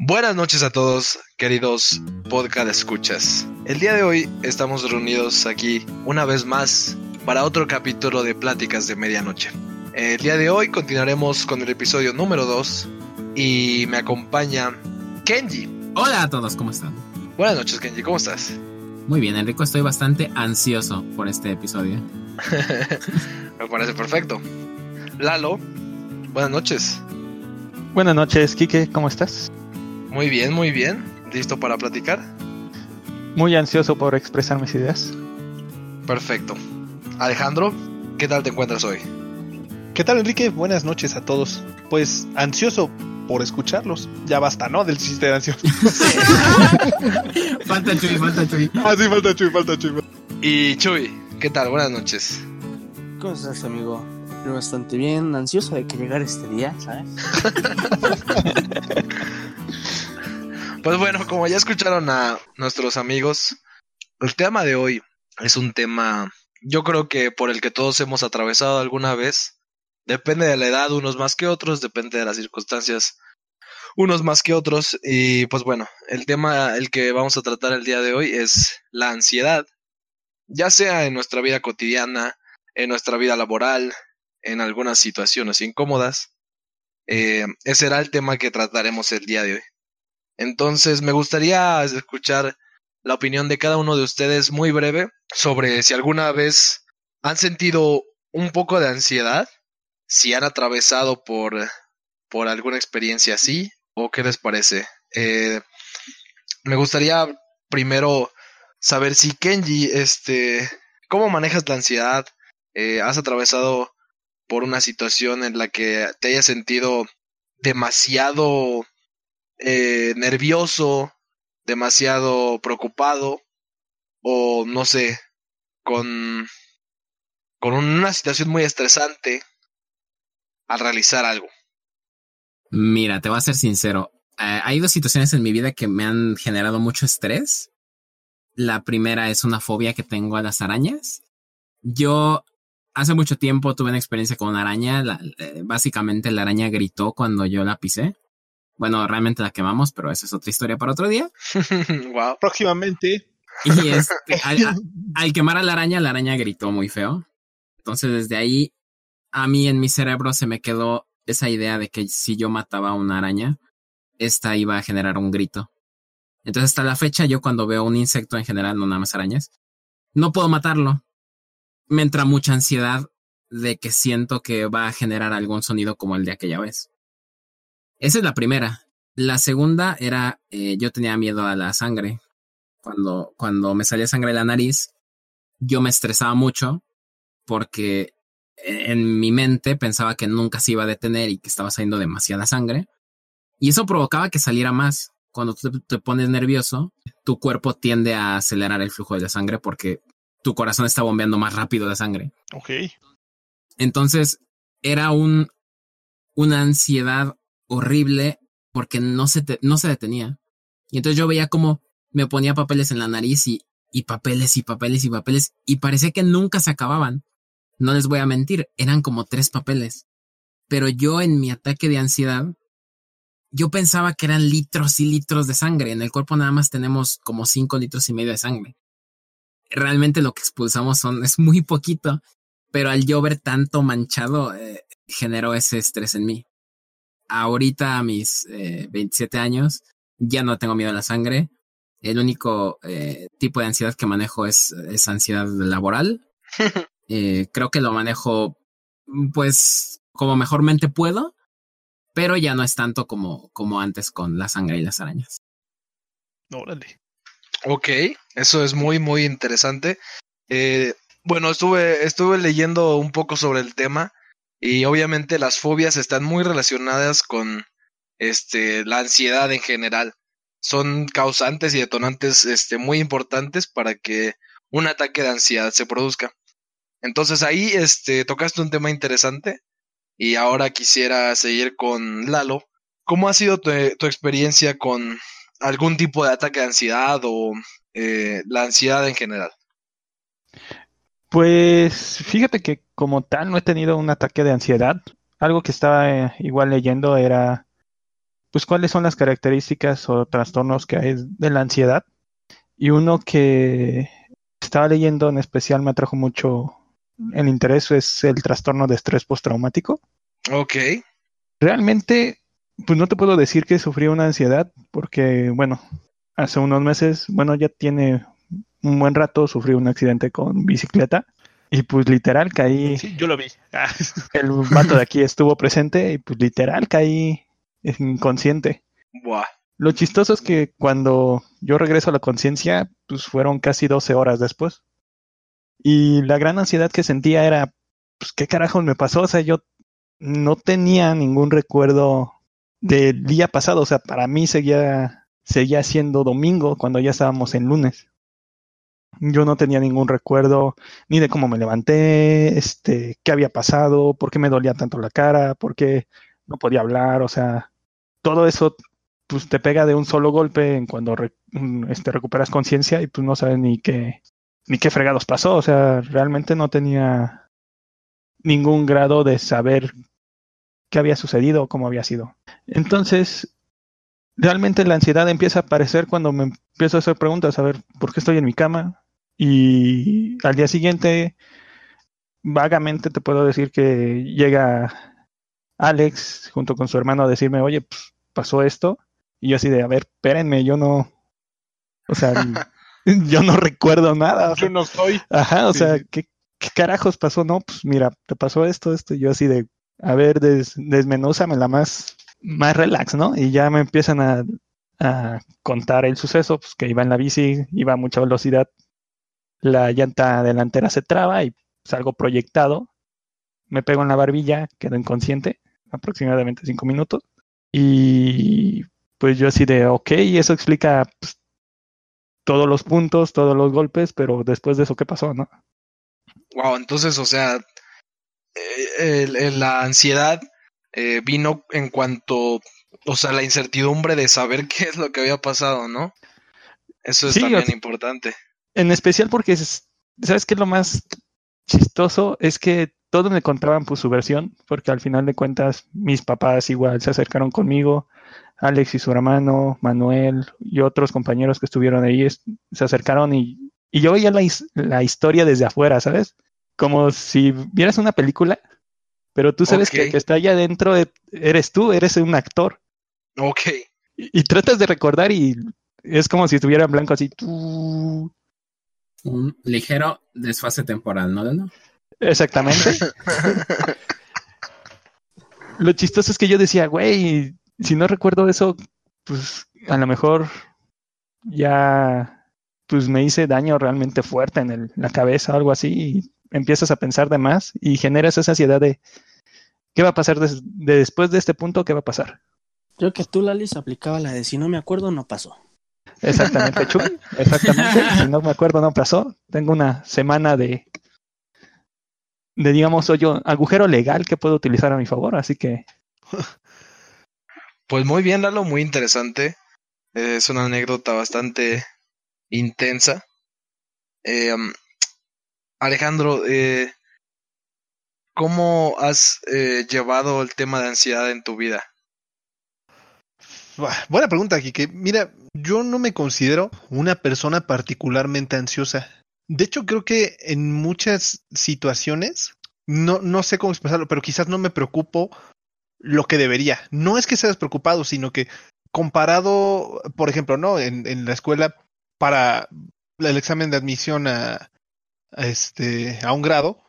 Buenas noches a todos, queridos podcast escuchas. El día de hoy estamos reunidos aquí una vez más para otro capítulo de Pláticas de Medianoche. El día de hoy continuaremos con el episodio número 2 y me acompaña Kenji. Hola a todos, ¿cómo están? Buenas noches, Kenji, ¿cómo estás? Muy bien, Enrico, estoy bastante ansioso por este episodio. me parece perfecto. Lalo, buenas noches. Buenas noches, Kike, ¿cómo estás? Muy bien, muy bien. ¿Listo para platicar? Muy ansioso por expresar mis ideas. Perfecto. Alejandro, ¿qué tal te encuentras hoy? ¿Qué tal, Enrique? Buenas noches a todos. Pues ansioso por escucharlos. Ya basta, ¿no? Del chiste de ansioso. falta Chuy, falta Chuy. Ah, sí, falta Chuy, falta Chuy. Y Chuy, ¿qué tal? Buenas noches. ¿Cómo estás, amigo? Bastante bien, ansioso de que llegara este día, ¿sabes? Pues bueno, como ya escucharon a nuestros amigos, el tema de hoy es un tema, yo creo que por el que todos hemos atravesado alguna vez. Depende de la edad, unos más que otros, depende de las circunstancias, unos más que otros. Y pues bueno, el tema, el que vamos a tratar el día de hoy es la ansiedad, ya sea en nuestra vida cotidiana, en nuestra vida laboral, en algunas situaciones incómodas. Eh, ese será el tema que trataremos el día de hoy. Entonces, me gustaría escuchar la opinión de cada uno de ustedes muy breve sobre si alguna vez han sentido un poco de ansiedad, si han atravesado por, por alguna experiencia así, o qué les parece. Eh, me gustaría primero saber si Kenji, este, ¿cómo manejas la ansiedad? Eh, ¿Has atravesado por una situación en la que te hayas sentido demasiado eh, nervioso, demasiado preocupado o no sé, con, con una situación muy estresante al realizar algo. Mira, te voy a ser sincero. Eh, hay dos situaciones en mi vida que me han generado mucho estrés. La primera es una fobia que tengo a las arañas. Yo hace mucho tiempo tuve una experiencia con una araña. Eh, básicamente la araña gritó cuando yo la pisé. Bueno, realmente la quemamos, pero esa es otra historia para otro día. wow. Próximamente. Y este, al, quemar a la araña, la araña gritó muy feo. Entonces, desde ahí, a mí en mi cerebro se me quedó esa idea de que si yo mataba a una araña, esta iba a generar un grito. Entonces, hasta la fecha, yo cuando veo un insecto en general, no nada más arañas, no puedo matarlo. Me entra mucha ansiedad de que siento que va a generar algún sonido como el de aquella vez. Esa es la primera. La segunda era, eh, yo tenía miedo a la sangre. Cuando, cuando me salía sangre de la nariz, yo me estresaba mucho porque en mi mente pensaba que nunca se iba a detener y que estaba saliendo demasiada sangre. Y eso provocaba que saliera más. Cuando tú te pones nervioso, tu cuerpo tiende a acelerar el flujo de la sangre porque tu corazón está bombeando más rápido la sangre. Ok. Entonces, era un, una ansiedad horrible porque no se, no se detenía. Y entonces yo veía como me ponía papeles en la nariz y, y papeles y papeles y papeles y parecía que nunca se acababan. No les voy a mentir, eran como tres papeles. Pero yo en mi ataque de ansiedad, yo pensaba que eran litros y litros de sangre. En el cuerpo nada más tenemos como cinco litros y medio de sangre. Realmente lo que expulsamos son, es muy poquito, pero al yo ver tanto manchado, eh, generó ese estrés en mí ahorita a mis eh, 27 años ya no tengo miedo a la sangre. El único eh, tipo de ansiedad que manejo es, es ansiedad laboral. eh, creo que lo manejo pues como mejormente puedo, pero ya no es tanto como, como antes con la sangre y las arañas. Órale. Ok, eso es muy, muy interesante. Eh, bueno, estuve, estuve leyendo un poco sobre el tema y obviamente las fobias están muy relacionadas con este, la ansiedad en general. Son causantes y detonantes este, muy importantes para que un ataque de ansiedad se produzca. Entonces ahí este, tocaste un tema interesante y ahora quisiera seguir con Lalo. ¿Cómo ha sido tu, tu experiencia con algún tipo de ataque de ansiedad o eh, la ansiedad en general? Pues fíjate que como tal no he tenido un ataque de ansiedad. Algo que estaba eh, igual leyendo era pues cuáles son las características o trastornos que hay de la ansiedad. Y uno que estaba leyendo en especial me atrajo mucho el interés es el trastorno de estrés postraumático. Ok. Realmente, pues no te puedo decir que sufrí una ansiedad porque, bueno, hace unos meses, bueno, ya tiene un buen rato, sufrí un accidente con bicicleta y pues literal caí, Sí, yo lo vi. Ah, el vato de aquí estuvo presente y pues literal caí inconsciente. Buah. Lo chistoso es que cuando yo regreso a la conciencia, pues fueron casi 12 horas después. Y la gran ansiedad que sentía era, pues, ¿qué carajos me pasó? O sea, yo no tenía ningún recuerdo del día pasado. O sea, para mí seguía, seguía siendo domingo cuando ya estábamos en lunes. Yo no tenía ningún recuerdo ni de cómo me levanté, este, qué había pasado, por qué me dolía tanto la cara, por qué no podía hablar, o sea, todo eso pues te pega de un solo golpe en cuando re- mm, este, recuperas conciencia y pues no sabes ni qué ni qué fregados pasó, o sea, realmente no tenía ningún grado de saber qué había sucedido o cómo había sido. Entonces, realmente la ansiedad empieza a aparecer cuando me empiezo a hacer preguntas, a ver, ¿por qué estoy en mi cama? Y al día siguiente, vagamente te puedo decir que llega Alex junto con su hermano a decirme, oye, pues, pasó esto. Y yo así de, a ver, espérenme, yo no, o sea, yo no recuerdo nada. o sea, yo no soy. Ajá, o Sí, sea. ¿qué, qué carajos pasó? No, pues mira, te pasó esto, esto, y yo así de, a ver, des, desmenúzamela más, más relax, ¿no? Y ya me empiezan a, contar el suceso, pues que iba en la bici, iba a mucha velocidad, la llanta delantera se traba y salgo proyectado, me pego en la barbilla, quedo inconsciente, aproximadamente cinco minutos, y pues yo así de, ok, eso explica pues, todos los puntos, todos los golpes, pero después de eso, ¿qué pasó, no? Wow, entonces, o sea, eh, la ansiedad eh, vino en cuanto, o sea, la incertidumbre de saber qué es lo que había pasado, ¿no? Eso es Sí, también importante. En especial porque, es- ¿sabes qué es lo más chistoso? Es que todos me contaban pues, su versión, porque al final de cuentas mis papás igual se acercaron conmigo, Alex y su hermano, Manuel y otros compañeros que estuvieron ahí es- se acercaron y, y yo veía la, la historia desde afuera, ¿sabes? Como si vieras una película, pero tú sabes que el que está allá adentro e- eres tú, eres un actor. Ok. Y, y tratas de recordar y es como si estuviera en blanco así. tú. Un ligero desfase temporal, ¿no? ¿No? Exactamente. Lo chistoso es que yo decía, güey, si no recuerdo eso, pues a lo mejor ya pues me hice daño realmente fuerte en el- la cabeza o algo así y empiezas a pensar de más y generas esa ansiedad de ¿qué va a pasar des- de después de este punto? ¿Qué va a pasar? Yo que tú, Lali, se aplicaba la de si no me acuerdo, no pasó. Exactamente, Chuy. Exactamente. Si no me acuerdo, no pasó. Tengo una semana de, de digamos, hoyo, agujero legal que puedo utilizar a mi favor, así que Pues muy bien, Lalo, muy interesante. Es una anécdota bastante intensa. Eh, um, Alejandro, eh, ¿cómo has eh, llevado el tema de ansiedad en tu vida? Buena pregunta, Kike. Mira, yo no me considero una persona particularmente ansiosa. De hecho, creo que en muchas situaciones, no, no sé cómo expresarlo, pero quizás no me preocupo lo que debería. No es que seas preocupado, sino que comparado, por ejemplo, ¿no? En, en la escuela, para el examen de admisión a este, a un grado,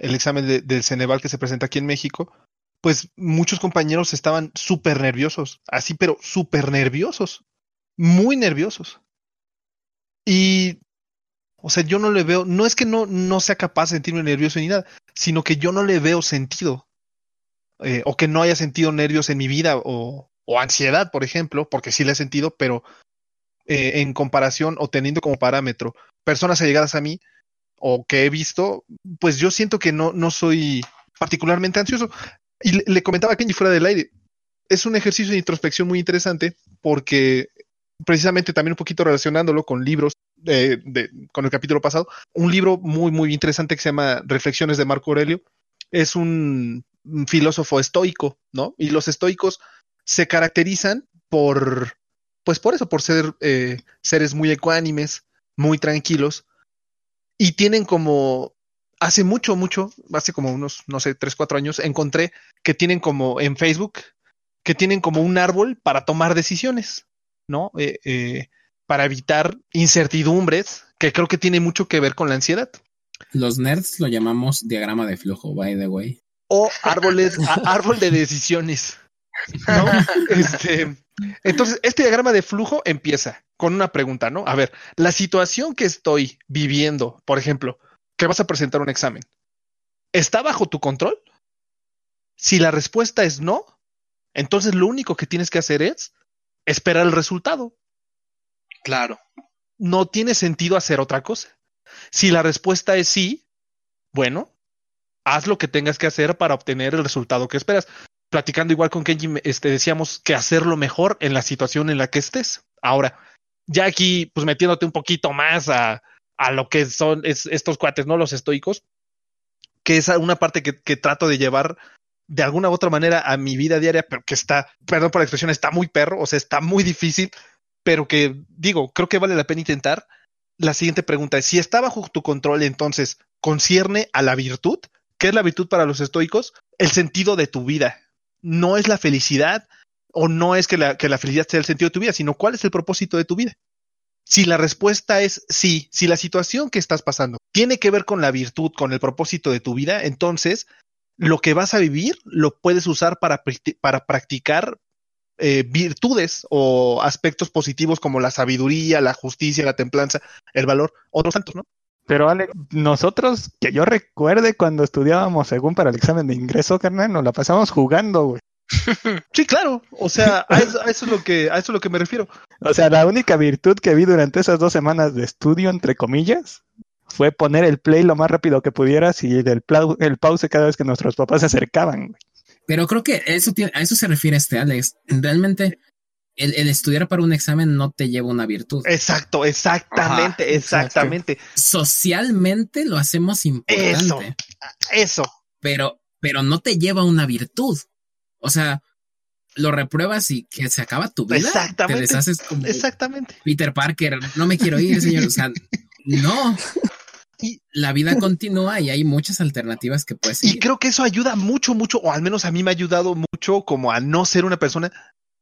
el examen de- del Ceneval que se presenta aquí en México, pues muchos compañeros estaban súper nerviosos, así, pero súper nerviosos, muy nerviosos. Y, o sea, yo no le veo, no es que no, no sea capaz de sentirme nervioso ni nada, sino que yo no le veo sentido, eh, o que no haya sentido nervios en mi vida, o, o ansiedad, por ejemplo, porque sí le he sentido, pero eh, en comparación o teniendo como parámetro personas allegadas a mí, o que he visto, pues yo siento que no, no soy particularmente ansioso. Y le, comentaba a Kenji fuera del aire, es un ejercicio de introspección muy interesante porque precisamente también un poquito relacionándolo con libros de, de- con el capítulo pasado, un libro muy, muy interesante que se llama Reflexiones de Marco Aurelio, es un, un filósofo estoico, ¿no? Y los estoicos se caracterizan por, pues por eso, por ser eh, seres muy ecuánimes, muy tranquilos, y tienen como, hace mucho, mucho, hace como unos, no sé, tres, cuatro años, encontré que tienen como en Facebook, que tienen como un árbol para tomar decisiones, ¿no? Eh, eh, para evitar incertidumbres, que creo que tiene mucho que ver con la ansiedad. Los nerds lo llamamos diagrama de flujo, by the way. O árboles, a- árbol de decisiones. ¿no? Este, entonces, este diagrama de flujo empieza con una pregunta, ¿no? A ver, la situación que estoy viviendo, por ejemplo, que vas a presentar un examen, ¿está bajo tu control? Si la respuesta es no, entonces lo único que tienes que hacer es esperar el resultado. Claro. No tiene sentido hacer otra cosa. Si la respuesta es sí, bueno, haz lo que tengas que hacer para obtener el resultado que esperas. Platicando igual con Kenji, este, decíamos que hacerlo mejor en la situación en la que estés. Ahora, ya aquí, pues metiéndote un poquito más a, lo que son es- estos cuates, ¿no? Los estoicos, que es una parte que, que trato de llevar de alguna u otra manera a mi vida diaria, pero que está, perdón por la expresión, está muy perro, o sea, está muy difícil, pero que digo, creo que vale la pena intentar. La siguiente pregunta es, si está bajo tu control, entonces, ¿concierne a la virtud? ¿Qué es la virtud para los estoicos? El sentido de tu vida. No es la felicidad o no es que la, que la felicidad sea el sentido de tu vida, sino cuál es el propósito de tu vida. Si la respuesta es sí, si la situación que estás pasando tiene que ver con la virtud, con el propósito de tu vida, entonces lo que vas a vivir lo puedes usar para, para practicar eh, virtudes o aspectos positivos como la sabiduría, la justicia, la templanza, el valor, otros tantos, ¿no? Pero Ale, nosotros, que yo recuerde cuando estudiábamos según para el examen de ingreso, carnal, nos la pasamos jugando, güey. Sí, claro. O sea, a eso, a eso es lo que, a eso es lo que me refiero. O sea, la única virtud que vi durante esas dos semanas de estudio, entre comillas, fue poner el play lo más rápido que pudieras y el, plau- el pause cada vez que nuestros papás se acercaban. güey. Pero creo que eso tiene, a eso se refiere este Alex. Realmente, el, el estudiar para un examen no te lleva una virtud. Exacto, exactamente, Ajá, exactamente. Socialmente lo hacemos importante, Eso. pero, pero no te lleva una virtud. O sea, lo repruebas y que se acaba tu vida. Exactamente. Te deshaces como Exactamente. Peter Parker. No me quiero ir, señor. O sea, no. Y- La vida continúa y hay muchas alternativas que puedes Y seguir. creo que eso ayuda mucho, mucho, o al menos a mí me ha ayudado mucho como a no ser una persona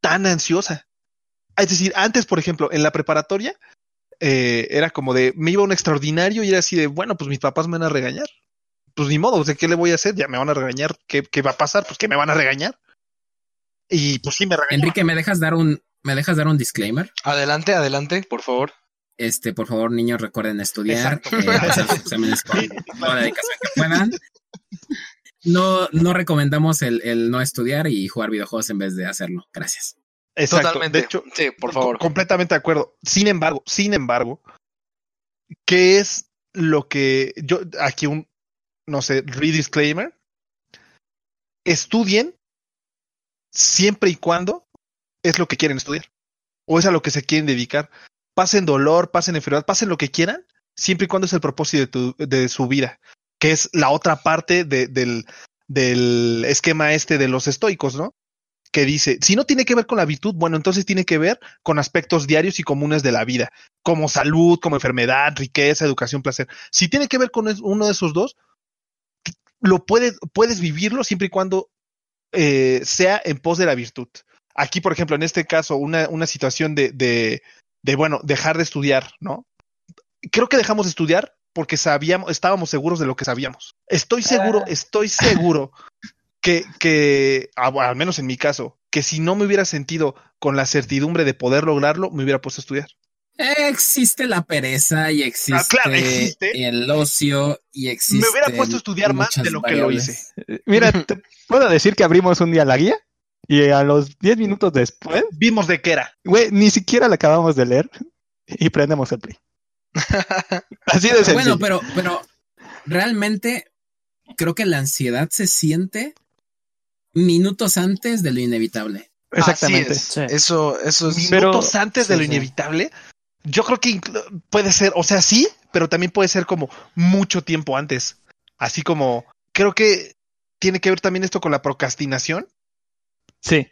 tan ansiosa. Es decir, antes, por ejemplo, en la preparatoria, eh, era como de, me iba a un extraordinario y era así de, bueno, pues mis papás me van a regañar. Pues ni modo, ¿de qué le voy a hacer? Ya me van a regañar. ¿Qué, qué va a pasar? Pues que me van a regañar. Y pues sí me regañaron. Enrique, ¿me dejas dar un, me dejas dar un disclaimer? Adelante, adelante, por favor. Este, por favor, niños, recuerden estudiar, Exacto. eh, pasar sus exámenes con toda la dedicación que puedan. No, no recomendamos el, el no estudiar y jugar videojuegos en vez de hacerlo. Gracias. Exacto. Totalmente. De hecho, sí, por favor. Co- Completamente de acuerdo. Sin embargo, sin embargo, ¿qué es lo que yo aquí un no sé, redisclaimer? Estudien siempre y cuando es lo que quieren estudiar o es a lo que se quieren dedicar. Pasen dolor, pasen enfermedad, pasen lo que quieran, siempre y cuando es el propósito de, tu- de su vida, que es la otra parte de- del, del esquema este de los estoicos, ¿no? que dice, si no tiene que ver con la virtud, bueno, entonces tiene que ver con aspectos diarios y comunes de la vida, como salud, como enfermedad, riqueza, educación, placer. Si tiene que ver con uno de esos dos, lo puedes, puedes vivirlo siempre y cuando eh, sea en pos de la virtud. Aquí, por ejemplo, en este caso, una, una situación de, de, de, bueno, dejar de estudiar, ¿no? Creo que dejamos de estudiar porque sabíamos, estábamos seguros de lo que sabíamos. Estoy seguro, estoy seguro que, que a- al menos en mi caso, que si no me hubiera sentido con la certidumbre de poder lograrlo, me hubiera puesto a estudiar. Existe la pereza y existe, Ah, claro, existe. el ocio y existe. me hubiera puesto a estudiar más de lo que lo hice. Mira, te puedo decir que abrimos un día la guía y a los 10 minutos después, Vimos de qué era. güey, ni siquiera la acabamos de leer y prendemos el play. Así de sencillo. Bueno, pero, pero realmente creo que la ansiedad se siente minutos antes de lo inevitable. Exactamente. Así es. Sí. Eso, eso es. Pero- Minutos antes de lo sí. inevitable. Yo creo que puede ser, o sea, sí, pero también puede ser como mucho tiempo antes. Así como, creo que tiene que ver también esto con la procrastinación. Sí.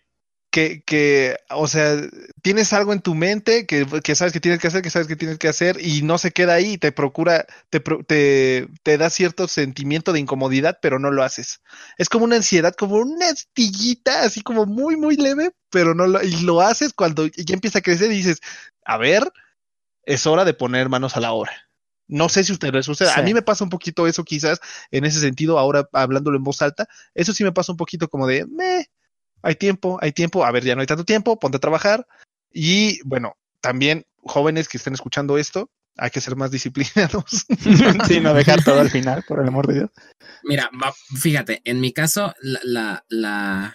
Que, que, o sea, tienes algo en tu mente que, que sabes que tienes que hacer, que sabes que tienes que hacer y no se queda ahí, te procura, te, te, te da cierto sentimiento de incomodidad, pero no lo haces. Es como una ansiedad, como una astillita, así como muy, muy leve, pero no lo, y lo haces cuando ya empieza a crecer y dices, a ver, es hora de poner manos a la obra. No sé si a ustedes les sucede. A mí me pasa un poquito eso, quizás, en ese sentido, ahora hablándolo en voz alta. Eso sí me pasa un poquito como de, me, hay tiempo, hay tiempo. A ver, ya no hay tanto tiempo, ponte a trabajar. Y bueno, también jóvenes que estén escuchando esto, hay que ser más disciplinados. sí, no dejar todo al final, por el amor de Dios. Mira, va- fíjate, en mi caso, la, la, la,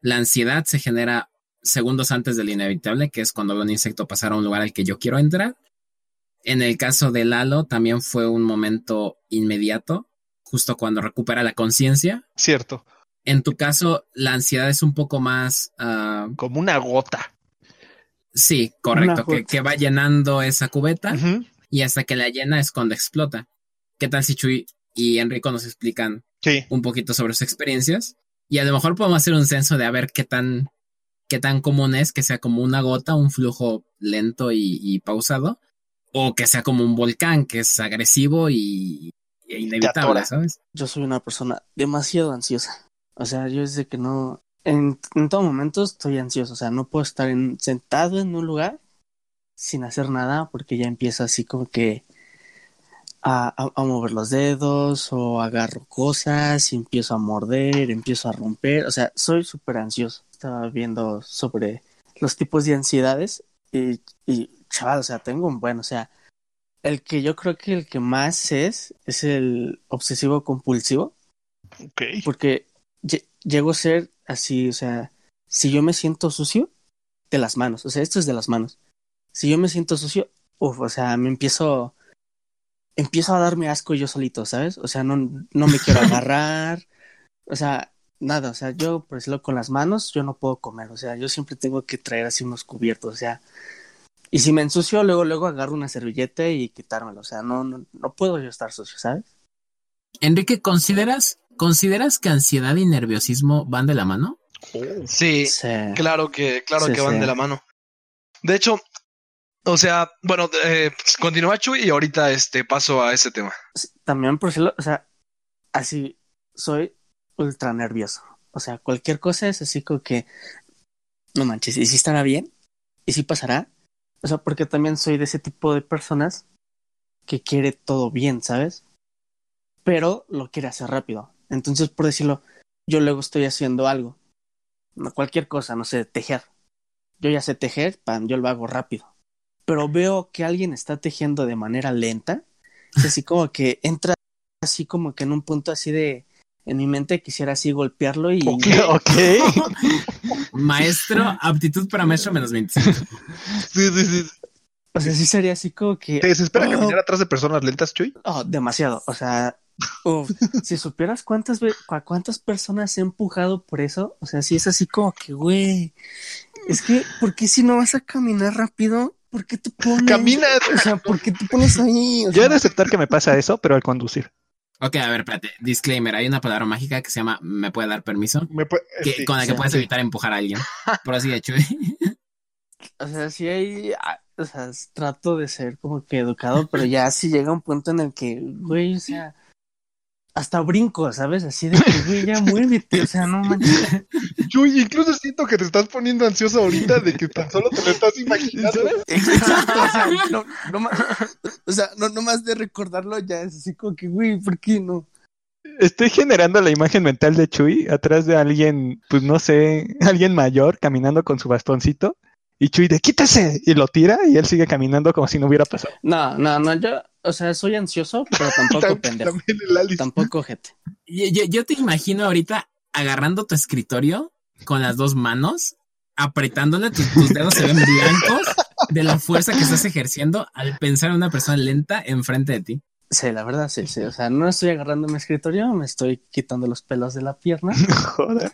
la ansiedad se genera segundos antes del inevitable, que es cuando veo un insecto pasar a un lugar al que yo quiero entrar. En el caso de Lalo, también fue un momento inmediato, justo cuando recupera la conciencia. Cierto, En tu caso, la ansiedad es un poco más, ah, como una gota. sí, correcto, que, va llenando esa cubeta y hasta que la llena es cuando explota. ¿Qué tal si Chuy y Enrico nos explican Sí, un poquito sobre sus experiencias y a lo mejor podemos hacer un censo de a ver qué tan qué tan común es que sea como una gota, un flujo lento y, y pausado, o que sea como un volcán que es agresivo y, e inevitable. ¿sabes? Yo soy una persona demasiado ansiosa. O sea, yo desde que no... En, en todo momento estoy ansioso. O sea, no puedo estar en- sentado en un lugar sin hacer nada porque ya empiezo así como que a, a- a mover los dedos o agarro cosas y empiezo a morder, empiezo a romper. O sea, soy súper ansioso. Estaba viendo sobre los tipos de ansiedades y, y chaval, o sea, tengo un buen, o sea, el que yo creo que el que más es es el obsesivo compulsivo ok. porque lle- llego a ser así, o sea, si yo me siento sucio, de las manos, o sea, esto es de las manos. Si yo me siento sucio, uff, o sea, me empiezo, empiezo a darme asco yo solito, ¿sabes? O sea, no, no me quiero agarrar, o sea, nada, o sea, yo, por decirlo, con las manos, yo no puedo comer, o sea, yo siempre tengo que traer así unos cubiertos, o sea, y si me ensucio, luego, luego agarro una servilleta y quitármelo, o sea, no, no, no puedo yo estar sucio, ¿sabes? Enrique, ¿consideras consideras que ansiedad y nerviosismo van de la mano? Sí, Sí. claro que, claro Sí, que van sí. de la mano. De hecho, o sea, bueno, eh, continúa Chuy y ahorita este paso a ese tema. también por decirlo, o sea, así soy ultra nervioso. O sea, cualquier cosa es así como que no manches, ¿y si estará bien? ¿Y si pasará? O sea, porque también soy de ese tipo de personas que quiere todo bien, ¿sabes? Pero lo quiere hacer rápido. Entonces, por decirlo, yo luego estoy haciendo algo. No, cualquier cosa, no sé, tejer. Yo ya sé tejer, pam, yo lo hago rápido. Pero veo que alguien está tejiendo de manera lenta. Es así como que entra así como que en un punto así de en mi mente quisiera así golpearlo y Ok. ok. Maestro, aptitud para maestro menos 25. Sí, sí, sí. o sea sí sería así como que ¿Te desespera Oh. caminar atrás de personas lentas, Chuy? oh, demasiado o sea uf, si supieras cuántas cua- cuántas personas he empujado por eso o sea sí es así como que güey es que ¿por qué si no vas a caminar rápido ¿por qué te pones Camina. o sea ¿por qué te pones ahí O Yo he sea, de aceptar que me pasa eso, pero al conducir. Ok, a ver, espérate. Disclaimer, hay una palabra mágica que se llama ¿me puede dar permiso? Me puede- Que, sí. con la que sí, puedes sí. evitar empujar a alguien. Por así de Chuy. O sea, sí hay, ah, o sea, trato de ser como que educado, pero ya sí llega un punto en el que, güey, o sea, hasta brinco, ¿sabes? Así de que, güey, ya muévete, o sea, no manches. Chuy, incluso siento que te estás poniendo ansioso ahorita de que tan solo te lo estás imaginando. Exacto, o sea, no, no más, o sea, no, no más de recordarlo ya es así como que, güey, ¿por qué no? Estoy generando la imagen mental de Chuy atrás de alguien, pues no sé, alguien mayor caminando con su bastoncito. Y Chuy de quítese y lo tira y él sigue caminando como si no hubiera pasado. No, no, no, yo, o sea, soy ansioso, pero tampoco Tam- pendejo, También el Alice. tampoco gente. Yo, yo- yo te imagino ahorita agarrando tu escritorio con las dos manos, apretándole, tus, tus dedos se ven blancos de la fuerza que estás ejerciendo al pensar en una persona lenta enfrente de ti. Sí, la verdad, sí, sí, o sea, no estoy agarrando mi escritorio, me estoy quitando los pelos de la pierna. Joder.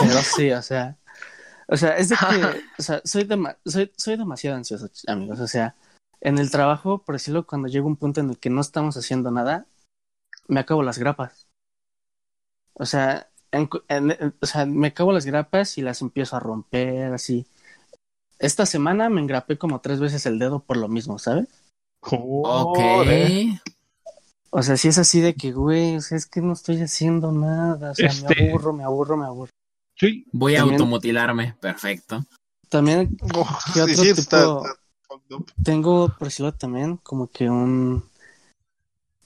Pero sí, o sea, o sea, es de que, o sea, soy, soy, soy demasiado ansioso, amigos. O sea, en el trabajo, por decirlo, cuando llega un punto en el que no estamos haciendo nada, me acabo las grapas. O sea, en- en- en- o sea, me acabo las grapas y las empiezo a romper así. Esta semana me engrapé como tres veces el dedo por lo mismo, ¿sabes? Ok. O sea, si es así de que, güey, o sea, es que no estoy haciendo nada. O sea, Este- me aburro, me aburro, me aburro. Sí, Voy a También- automutilarme. Perfecto. También Oh, ¿Qué otro sí, está- tipo? está fucked up. tengo, por decirlo también, como que un,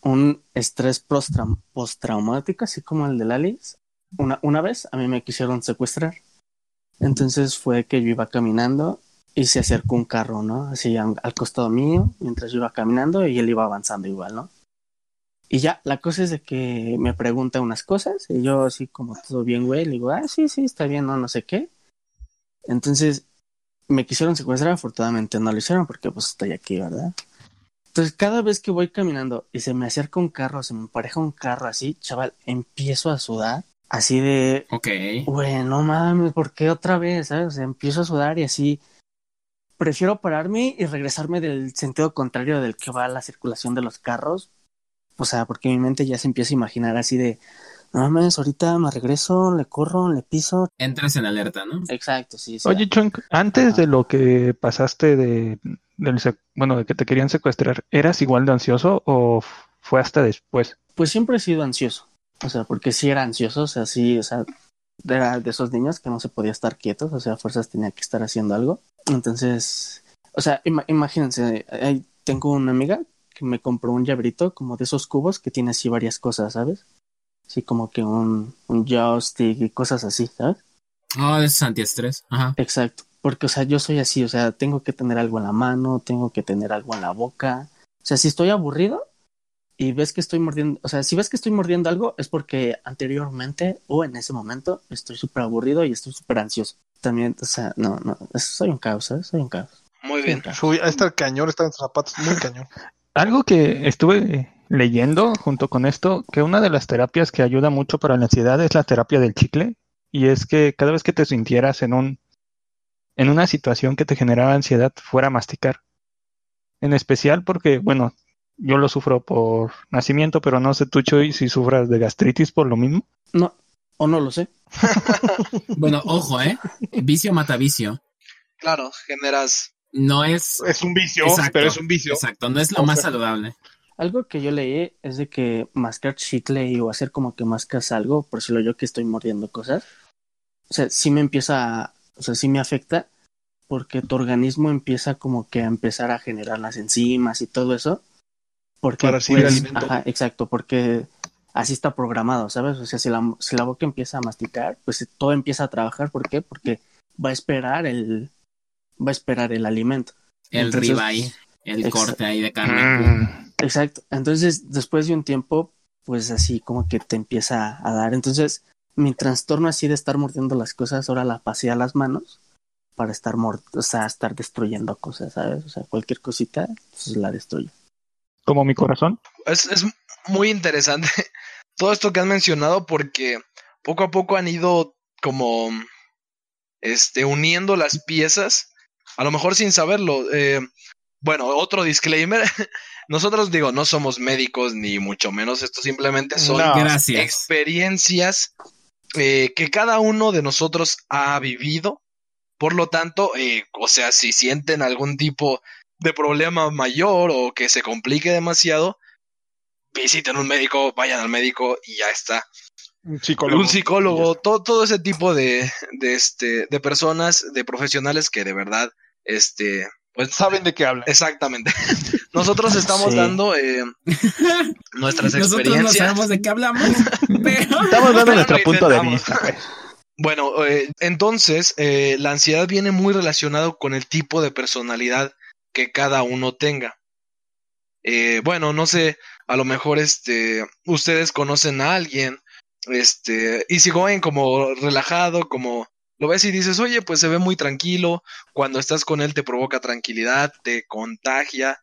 un estrés postra- postraumático, así como el de Alice. Una, una vez a mí me quisieron secuestrar. Entonces fue que yo iba caminando y se acercó un carro, ¿no? Así al, al costado mío, mientras yo iba caminando y él iba avanzando igual, ¿no? Y ya, la cosa es de que me pregunta unas cosas y yo así como todo bien, güey, le digo, ah, sí, sí, está bien, no, no sé qué. Entonces me quisieron secuestrar, afortunadamente no lo hicieron porque pues estoy aquí, ¿verdad? Entonces cada vez que voy caminando y se me acerca un carro, se me empareja un carro así, chaval, empiezo a sudar, así de, Ok. güey, no mames, ¿por qué otra vez? ¿Sabes? O sea, empiezo a sudar y así prefiero pararme y regresarme del sentido contrario del que va la circulación de los carros. O sea, porque mi mente ya se empieza a imaginar así de, no mames, ahorita me regreso, le corro, le piso. Entras en alerta, ¿no? Exacto, sí, sí. Oye, Chunk, antes Ajá. de lo que pasaste de, bueno, de que te querían secuestrar, ¿eras igual de ansioso o fue hasta después? Pues siempre he sido ansioso. O sea, porque sí era ansioso, o sea, sí, o sea, era de esos niños que no se podía estar quietos, o sea, a fuerzas tenía que estar haciendo algo. Entonces, o sea, ima- imagínense, ahí tengo una amiga que me compró un llaverito como de esos cubos que tiene así varias cosas, ¿sabes? Así como que un, un joystick y cosas así, ¿sabes? Oh, de esos antiestrés. Ajá. Exacto. Porque, o sea, yo soy así, o sea, tengo que tener algo en la mano, tengo que tener algo en la boca. O sea, si estoy aburrido y ves que estoy mordiendo, o sea, si ves que estoy mordiendo algo es porque anteriormente o en ese momento estoy súper aburrido y estoy súper ansioso. También, o sea, no, no, soy un caos, ¿sabes? Soy un caos. Muy bien. Uy, ahí está el cañón, está en tus zapatos, muy cañón. Algo que estuve leyendo junto con esto, que una de las terapias que ayuda mucho para la ansiedad es la terapia del chicle, y es que cada vez que te sintieras en un en una situación que te generaba ansiedad, fuera a masticar. En especial porque, bueno, yo lo sufro por nacimiento, pero no sé tú, Choy, si sufras de gastritis por lo mismo. No, o no lo sé. Bueno, ojo, ¿eh? Vicio mata vicio. Claro, generas. No es. Es un vicio, Exacto, pero es un vicio. Exacto, no es lo O más sea- saludable. Algo que yo leí es de que mascar chicle o hacer como que mascas algo, por si lo yo que estoy mordiendo cosas, o sea, sí me empieza, a- o sea, sí me afecta porque tu organismo empieza como que a empezar a generar las enzimas y todo eso. Porque, Para pues, alimento. Ajá, exacto, porque así está programado, ¿sabes? O sea, si la, si la boca empieza a masticar, pues todo empieza a trabajar. ¿Por qué? Porque va a esperar el, va a esperar el alimento. El Entonces- ribeye, el corte ahí de carne. Mm. Exacto. Entonces, después de un tiempo, pues así como que te empieza a dar. Entonces, mi trastorno así de estar mordiendo las cosas, ahora la pasé a las manos para estar mor o sea, estar destruyendo cosas, ¿sabes? O sea, cualquier cosita, pues la destruyo. Como mi corazón. Es, es muy interesante todo esto que han mencionado porque poco a poco han ido como este uniendo las piezas, a lo mejor sin saberlo. Eh, bueno, otro disclaimer. Nosotros digo, no somos médicos ni mucho menos, esto simplemente son No. Experiencias eh, que cada uno de nosotros ha vivido. Por lo tanto, eh, o sea, si sienten algún tipo de problema mayor o que se complique demasiado, visiten un médico, vayan al médico y ya está. Un psicólogo. Un psicólogo, todo, todo ese tipo de, de, este, de personas, de profesionales que de verdad, este, pues Saben de qué hablan. Exactamente. Nosotros estamos Sí. dando eh, nuestras Nosotros no experiencias. sabemos de qué hablamos, pero. Estamos dando Pero nuestro lo punto de vista. pues. Bueno, eh, entonces eh, la ansiedad viene muy relacionado con el tipo de personalidad que cada uno tenga. Eh, bueno, no sé, a lo mejor este, ustedes conocen a alguien, este, y si goen como relajado, como lo ves y dices, oye, pues se ve muy tranquilo, cuando estás con él te provoca tranquilidad, te contagia,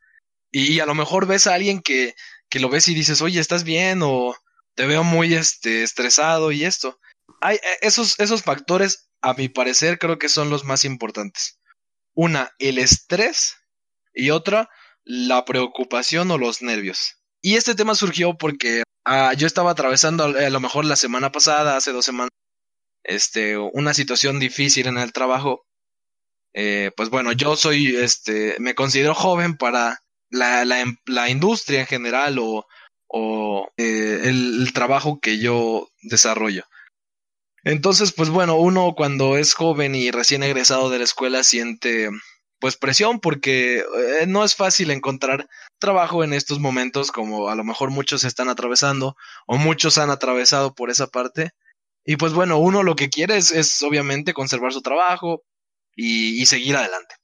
y a lo mejor ves a alguien que, que lo ves y dices, oye, ¿estás bien? o te veo muy este, estresado y esto hay eh, esos, esos factores, a mi parecer, creo que son los más importantes. Una, el estrés y otra, la preocupación o los nervios. Y este tema surgió porque ah, yo estaba atravesando a lo mejor la semana pasada, hace dos semanas, este, una situación difícil en el trabajo. Eh, pues bueno, yo soy, este, me considero joven para la, la, em, la industria en general o, o eh, el, trabajo que yo desarrollo. Entonces, pues bueno, uno cuando es joven y recién egresado de la escuela siente pues presión porque eh, no es fácil encontrar trabajo en estos momentos como a lo mejor muchos están atravesando o muchos han atravesado por esa parte. Y pues bueno, uno lo que quiere es, es obviamente conservar su trabajo y, seguir adelante.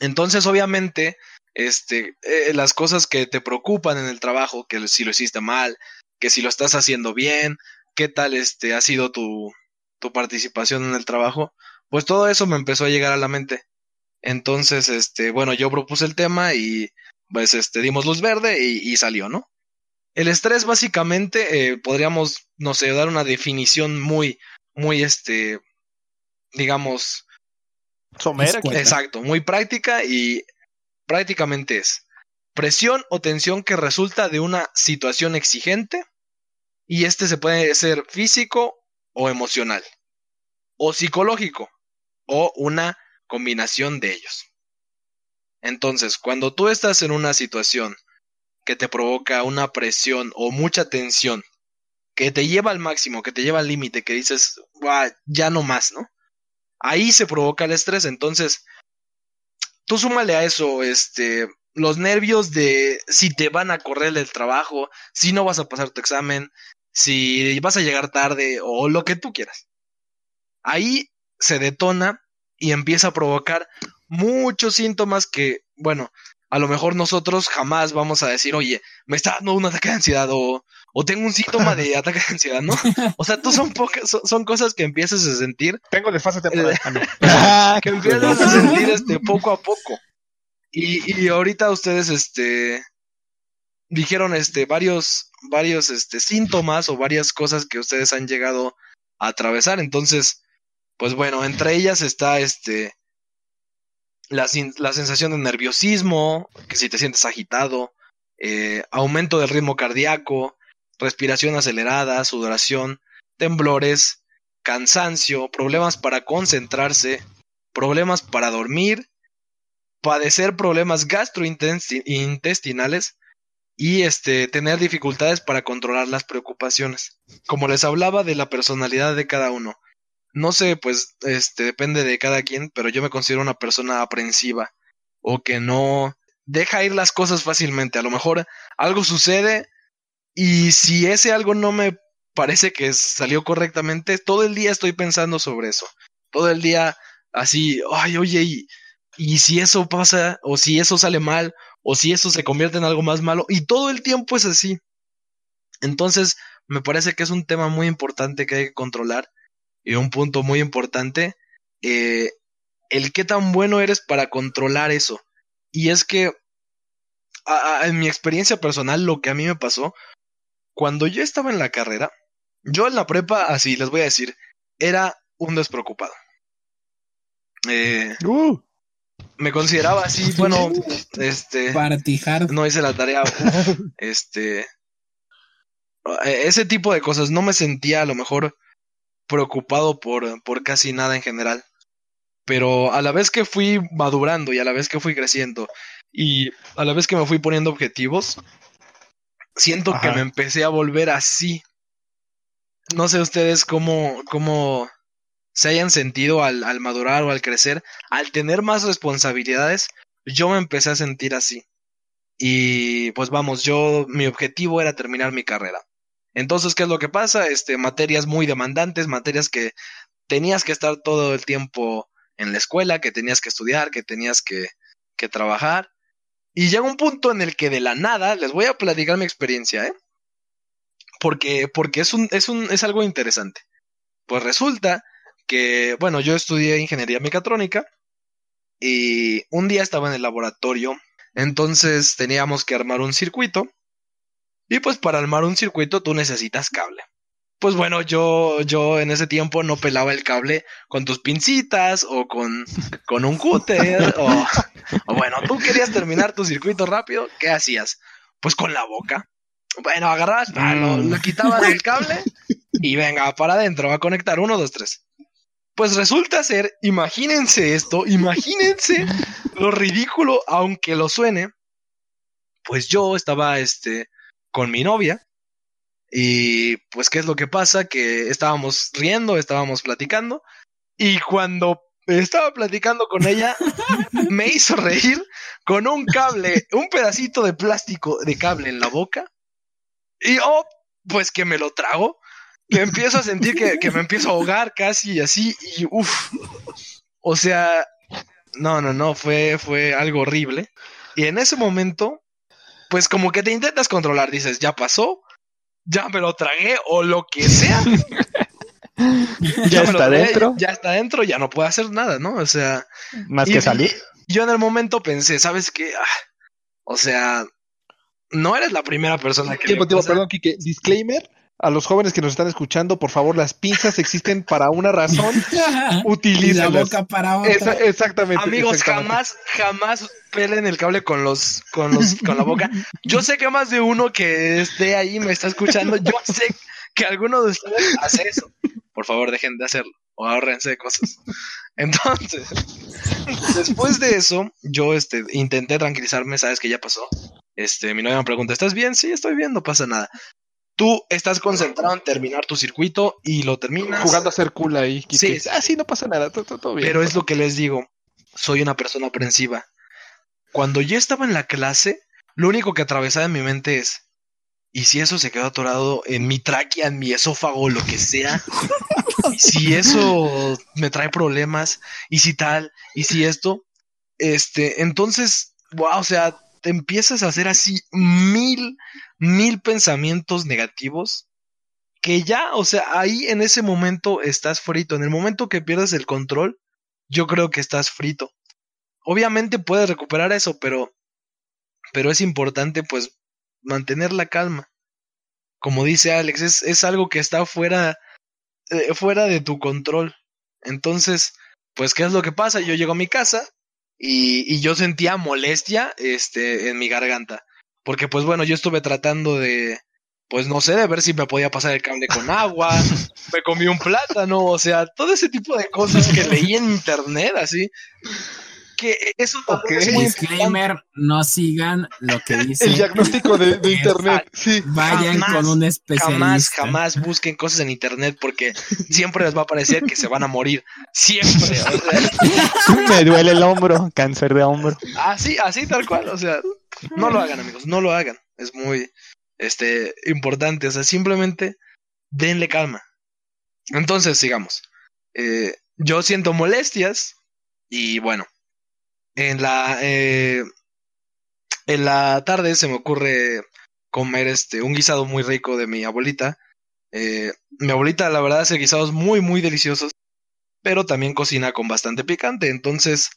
Entonces, obviamente, este, eh, las cosas que te preocupan en el trabajo, que si lo hiciste mal, que si lo estás haciendo bien, qué tal este ha sido tu, tu participación en el trabajo, pues todo eso me empezó a llegar a la mente. Entonces, este, bueno, yo propuse el tema y pues este dimos luz verde y salió, ¿no? El estrés básicamente eh, podríamos, no sé, dar una definición muy, muy, este, digamos... Somera. Exacto, muy práctica y prácticamente es presión o tensión que resulta de una situación exigente y este se puede ser físico o emocional o psicológico o una combinación de ellos. Entonces, cuando tú estás en una situación que te provoca una presión o mucha tensión, que te lleva al máximo, que te lleva al límite, que dices, ya no más, ¿no? Ahí se provoca el estrés, entonces, tú súmale a eso, este, los nervios de si te van a correr del trabajo, si no vas a pasar tu examen, si vas a llegar tarde o lo que tú quieras. Ahí se detona y empieza a provocar muchos síntomas que, bueno, a lo mejor nosotros jamás vamos a decir, oye, me está dando un ataque de ansiedad o, o tengo un síntoma de ataque de ansiedad, ¿no? O sea, tú son, pocas, son, son, cosas que empiezas a sentir. Tengo desfase temporal. Eh, que empiezas a sentir este, poco a poco. Y, y ahorita ustedes, este, dijeron, este, varios, varios, este, síntomas o varias cosas que ustedes han llegado a atravesar. Entonces, pues bueno, entre ellas está, este, la, la, sensación de nerviosismo, que si te sientes agitado, eh, aumento del ritmo cardíaco, respiración acelerada, sudoración, temblores, cansancio, problemas para concentrarse, problemas para dormir, padecer problemas gastrointestinales y este tener dificultades para controlar las preocupaciones. Como les hablaba de la personalidad de cada uno no sé, pues, este, depende de cada quien, pero yo me considero una persona aprensiva o que no deja ir las cosas fácilmente. A lo mejor algo sucede y si ese algo no me parece que salió correctamente, todo el día estoy pensando sobre eso. Todo el día así, ay, oye, y, y si eso pasa, o si eso sale mal, o si eso se convierte en algo más malo, y todo el tiempo es así. Entonces, me parece que es un tema muy importante que hay que controlar y un punto muy importante, eh, el qué tan bueno eres para controlar eso. Y es que, a, a, en mi experiencia personal, lo que a mí me pasó, cuando yo estaba en la carrera, yo en la prepa, así les voy a decir, era un despreocupado. Eh, uh. Me consideraba así, bueno, este, Partijar. no hice la tarea, este, ese tipo de cosas, no me sentía a lo mejor preocupado por, por casi nada en general. Pero a la vez que fui madurando y a la vez que fui creciendo y a la vez que me fui poniendo objetivos, siento Ajá. que me empecé a volver así. No sé ustedes cómo, cómo se hayan sentido al, al madurar o al crecer, al tener más responsabilidades, yo me empecé a sentir así. Y pues vamos, yo mi objetivo era terminar mi carrera. Entonces, ¿qué es lo que pasa? Este, materias muy demandantes, materias que tenías que estar todo el tiempo en la escuela, que tenías que estudiar, que tenías que, que trabajar. Y llega un punto en el que de la nada, les voy a platicar mi experiencia, ¿eh? Porque, porque es un, es un, es algo interesante. Pues resulta que, bueno, yo estudié ingeniería mecatrónica y un día estaba en el laboratorio, entonces teníamos que armar un circuito y pues para armar un circuito tú necesitas cable. Pues bueno, yo, yo en ese tiempo no pelaba el cable con tus pincitas o con, con un cúter o, o bueno, tú querías terminar tu circuito rápido, ¿qué hacías? pues con la boca. Bueno, agarrabas, pa, lo, lo quitabas del cable y venga, para adentro, va a conectar. Uno, dos, tres. Pues resulta ser, imagínense esto, imagínense lo ridículo, aunque lo suene. Pues yo estaba, este, con mi novia. Y pues, ¿qué es lo que pasa? Que estábamos riendo, estábamos platicando. Y cuando estaba platicando con ella, me hizo reír con un cable, un pedacito de plástico de cable en la boca. Y oh, pues que me lo trago. Que empiezo a sentir que, que me empiezo a ahogar casi y así. Y uff. O sea, no, no, no, fue, fue algo horrible. Y en ese momento, pues como que te intentas controlar, dices, ya pasó, ya me lo tragué o lo que sea. Ya está tragué, dentro, Ya está dentro, ya no puedo hacer nada, ¿no? O sea, más y- que salir. yo en el momento pensé, ¿sabes qué? Ah, o sea, no eres la primera persona que... Tiempo, le tiempo, pasa. perdón, Kike. Disclaimer. A los jóvenes que nos están escuchando, por favor, las pinzas existen para una razón. y la Utilícenlas. boca para otra. Esa- exactamente. Amigos, exactamente. jamás, jamás pelen el cable con los, con los, con la boca. Yo sé que más de uno que esté ahí me está escuchando. Yo sé que alguno de ustedes hace eso. Por favor, dejen de hacerlo o ahorrense de cosas. Entonces, después de eso, yo este, intenté tranquilizarme, sabes que ya pasó. Este, mi novia me pregunta, ¿estás bien? Sí, estoy bien, no pasa nada. Tú estás concentrado en terminar tu circuito y lo terminas. Jugando a ser cool ahí. Kike. Sí. Ah, sí, no pasa nada. Todo- todo bien. Pero es lo que les digo, soy una persona aprensiva. Cuando yo estaba en la clase, lo único que atravesaba en mi mente es, ¿y si eso se quedó atorado en mi tráquea, en mi esófago, lo que sea? ¿Y si eso me trae problemas? ¿Y si tal? ¿Y si esto? Este, entonces, wow, o sea, te empiezas a hacer así mil, mil pensamientos negativos que ya, o sea, ahí en ese momento estás frito. En el momento que pierdes el control, yo creo que estás frito. Obviamente puedes recuperar eso, pero, pero es importante pues mantener la calma. Como dice Alex, es, es algo que está fuera, eh, fuera de tu control. Entonces, pues, ¿qué es lo que pasa? Yo llego a mi casa y, y yo sentía molestia este, en mi garganta. Porque, pues bueno, yo estuve tratando de, pues no sé, de ver si me podía pasar el cable con agua, me comí un plátano, o sea, todo ese tipo de cosas que leí en internet, así. Que Ok. es muy importante. Disclaimer, no sigan lo que dice. El diagnóstico de, de internet. Sí. Vayan Jamás, con un especialista. Jamás, jamás busquen cosas en internet porque siempre les va a parecer que se van a morir. Siempre. O sea, Me duele el hombro, cáncer de hombro. así, así tal cual. O sea, no lo hagan, amigos. No lo hagan. Es muy este, importante. O sea, simplemente denle calma. Entonces, sigamos. Eh, yo siento molestias y bueno, en la, eh, en la tarde se me ocurre comer este, un guisado muy rico de mi abuelita. Eh, mi abuelita, la verdad, hace guisados muy, muy deliciosos, pero también cocina con bastante picante. Entonces,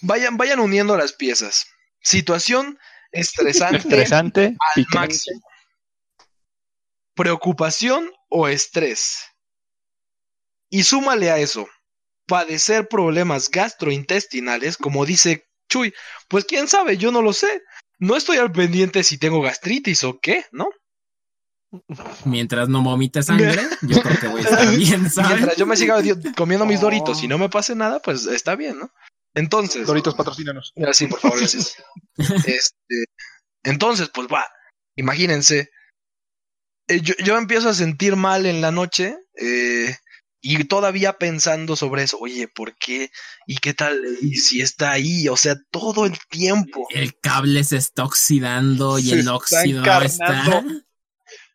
vayan, vayan uniendo las piezas. Situación estresante Estresante, al picante. máximo. Preocupación o estrés. Y súmale a eso, padecer problemas gastrointestinales, como dice Chuy, pues quién sabe, yo no lo sé. No estoy al pendiente si tengo gastritis o qué, ¿no? Mientras no vomite sangre, yo creo que voy a estar bien, ¿sabes? Mientras yo me siga comiendo mis Oh. doritos y no me pase nada, pues está bien, ¿no? Entonces, Doritos, patrocínanos. Ah, Sí, por favor, gracias. Este, entonces, pues va, imagínense, eh, yo, yo empiezo a sentir mal en la noche eh, y todavía pensando sobre eso, oye, ¿por qué? ¿Y qué tal? ¿Y si está ahí? O sea, todo el tiempo. El cable se está oxidando y Se el está óxido no está. encarnando.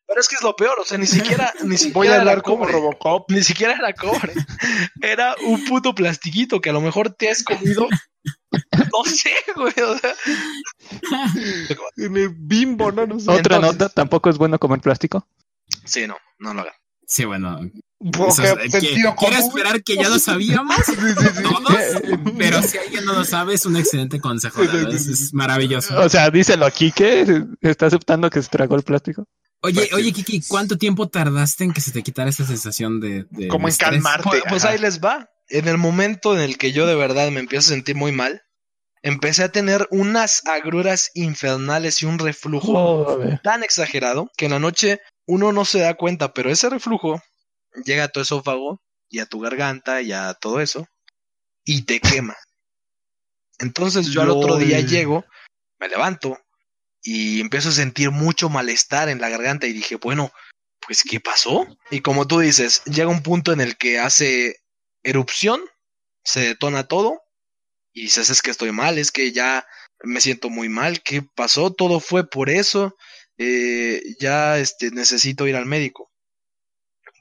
Pero es que es lo peor, o sea, ni siquiera, ni siquiera Voy a era hablar como cobre. Robocop. Ni siquiera era cobre. Era un puto plastiquito que a lo mejor te has comido. No sé, güey. O sea, En el bimbo, no, no sé. Otra Entonces- nota, tampoco es bueno comer plástico. sí, no, no lo hagan. Sí, bueno. Es- que- quiero esperar que ya lo sabíamos Sí, sí, sí. todos, pero si alguien no lo sabe, es un excelente consejo. la verdad, Es, es maravilloso. O sea, díselo aquí que está aceptando que se tragó el plástico. Oye, Pues oye, Kiki, ¿cuánto tiempo tardaste en que se te quitara esa sensación de. de Como en estrés? calmarte. Pues, pues ahí les va. En el momento en el que yo de verdad me empiezo a sentir muy mal, empecé a tener unas agruras infernales y un reflujo tan exagerado que en la noche uno no se da cuenta, pero ese reflujo llega a tu esófago y a tu garganta y a todo eso y te quema. Entonces yo al otro día llego, me levanto y empiezo a sentir mucho malestar en la garganta y dije, bueno, pues ¿qué pasó? Y como tú dices, llega un punto en el que hace erupción, se detona todo y dices, es que estoy mal, es que ya me siento muy mal, ¿qué pasó? Todo fue por eso, eh, ya este, necesito ir al médico.